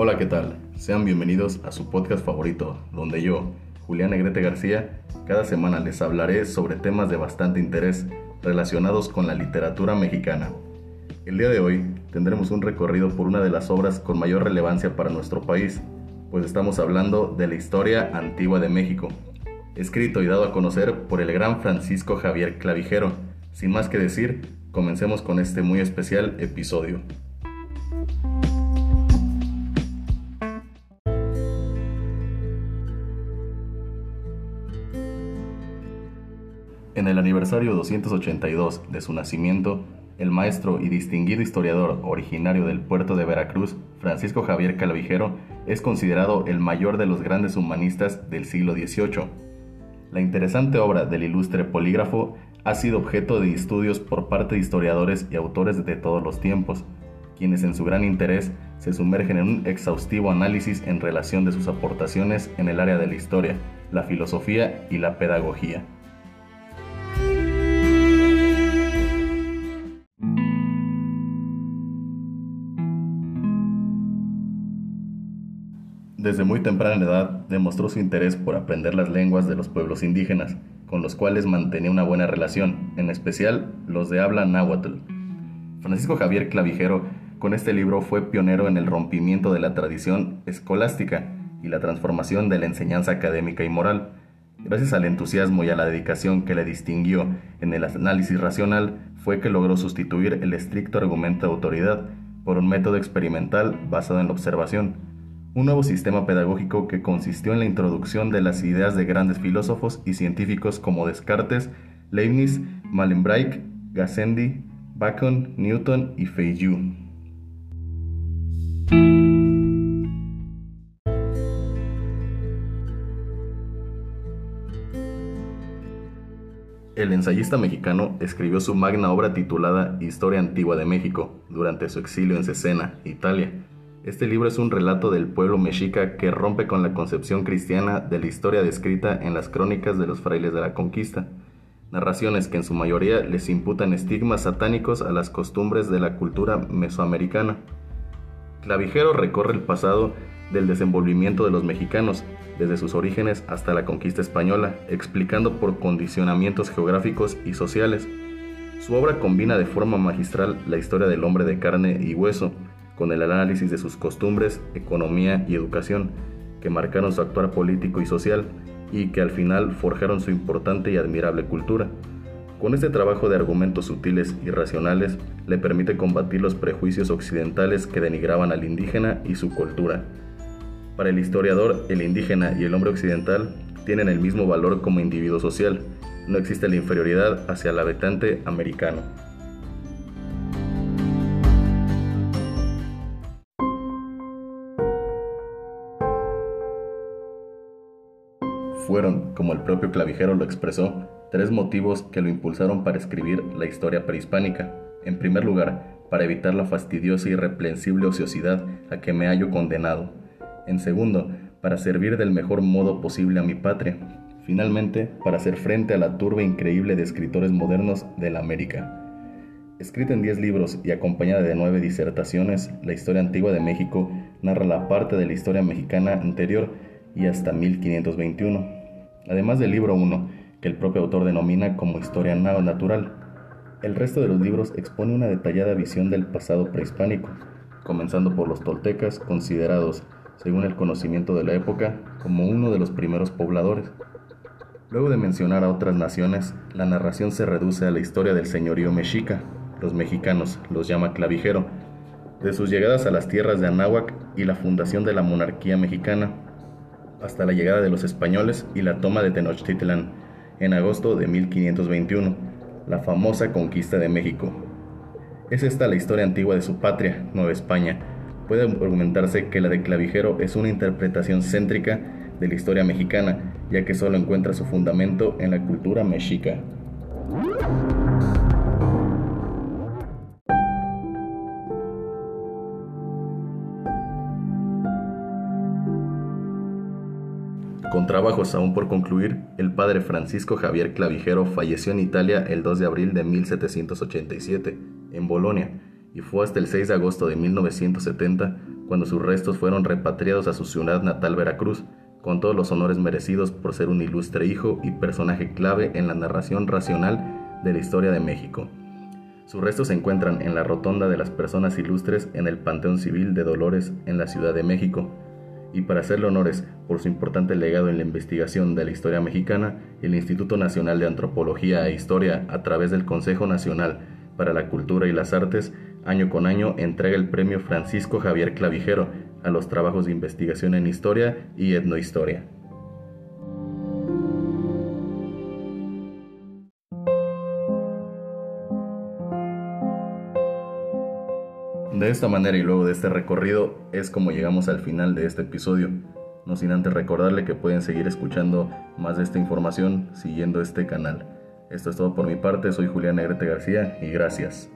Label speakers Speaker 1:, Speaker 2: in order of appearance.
Speaker 1: Hola, ¿qué tal? Sean bienvenidos a su podcast favorito, donde yo, Julián Negrete García, cada semana les hablaré sobre temas de bastante interés relacionados con la literatura mexicana. El día de hoy tendremos un recorrido por una de las obras con mayor relevancia para nuestro país, pues estamos hablando de la historia antigua de México, escrito y dado a conocer por el gran Francisco Javier Clavijero. Sin más que decir, comencemos con este muy especial episodio. En el aniversario 282 de su nacimiento, el maestro y distinguido historiador originario del puerto de Veracruz, Francisco Javier Clavijero, es considerado el mayor de los grandes humanistas del siglo XVIII. La interesante obra del ilustre polígrafo ha sido objeto de estudios por parte de historiadores y autores de todos los tiempos, quienes en su gran interés se sumergen en un exhaustivo análisis en relación de sus aportaciones en el área de la historia, la filosofía y la pedagogía. Desde muy temprana edad demostró su interés por aprender las lenguas de los pueblos indígenas, con los cuales mantenía una buena relación, en especial los de habla náhuatl. Francisco Javier Clavijero con este libro fue pionero en el rompimiento de la tradición escolástica y la transformación de la enseñanza académica y moral. Gracias al entusiasmo y a la dedicación que le distinguió en el análisis racional, fue que logró sustituir el estricto argumento de autoridad por un método experimental basado en la observación un nuevo sistema pedagógico que consistió en la introducción de las ideas de grandes filósofos y científicos como Descartes, Leibniz, Malenbreich, Gassendi, Bacon, Newton y Feydeau. El ensayista mexicano escribió su magna obra titulada Historia Antigua de México durante su exilio en Cesena, Italia, este libro es un relato del pueblo mexica que rompe con la concepción cristiana de la historia descrita en las crónicas de los frailes de la conquista, narraciones que en su mayoría les imputan estigmas satánicos a las costumbres de la cultura mesoamericana. Clavijero recorre el pasado del desenvolvimiento de los mexicanos, desde sus orígenes hasta la conquista española, explicando por condicionamientos geográficos y sociales. Su obra combina de forma magistral la historia del hombre de carne y hueso, con el análisis de sus costumbres, economía y educación, que marcaron su actuar político y social y que al final forjaron su importante y admirable cultura. Con este trabajo de argumentos sutiles y racionales, le permite combatir los prejuicios occidentales que denigraban al indígena y su cultura. Para el historiador, el indígena y el hombre occidental tienen el mismo valor como individuo social. No existe la inferioridad hacia el habitante americano. Fueron, como el propio clavijero lo expresó, tres motivos que lo impulsaron para escribir la historia prehispánica. En primer lugar, para evitar la fastidiosa y reprensible ociosidad a que me hallo condenado. En segundo, para servir del mejor modo posible a mi patria. Finalmente, para hacer frente a la turba increíble de escritores modernos de la América. Escrita en diez libros y acompañada de nueve disertaciones, la historia antigua de México narra la parte de la historia mexicana anterior y hasta 1521 además del libro 1, que el propio autor denomina como historia natural. El resto de los libros expone una detallada visión del pasado prehispánico, comenzando por los toltecas, considerados, según el conocimiento de la época, como uno de los primeros pobladores. Luego de mencionar a otras naciones, la narración se reduce a la historia del señorío mexica, los mexicanos los llama clavijero, de sus llegadas a las tierras de Anáhuac y la fundación de la monarquía mexicana, hasta la llegada de los españoles y la toma de Tenochtitlán en agosto de 1521, la famosa conquista de México. Es esta la historia antigua de su patria, Nueva España. Puede argumentarse que la de Clavijero es una interpretación céntrica de la historia mexicana, ya que solo encuentra su fundamento en la cultura mexica. Trabajos aún por concluir, el padre Francisco Javier Clavijero falleció en Italia el 2 de abril de 1787, en Bolonia, y fue hasta el 6 de agosto de 1970 cuando sus restos fueron repatriados a su ciudad natal Veracruz, con todos los honores merecidos por ser un ilustre hijo y personaje clave en la narración racional de la historia de México. Sus restos se encuentran en la Rotonda de las Personas Ilustres en el Panteón Civil de Dolores en la Ciudad de México. Y para hacerle honores por su importante legado en la investigación de la historia mexicana, el Instituto Nacional de Antropología e Historia, a través del Consejo Nacional para la Cultura y las Artes, año con año entrega el premio Francisco Javier Clavijero a los trabajos de investigación en historia y etnohistoria. De esta manera y luego de este recorrido es como llegamos al final de este episodio. No sin antes recordarle que pueden seguir escuchando más de esta información siguiendo este canal. Esto es todo por mi parte, soy Julián Negrete García y gracias.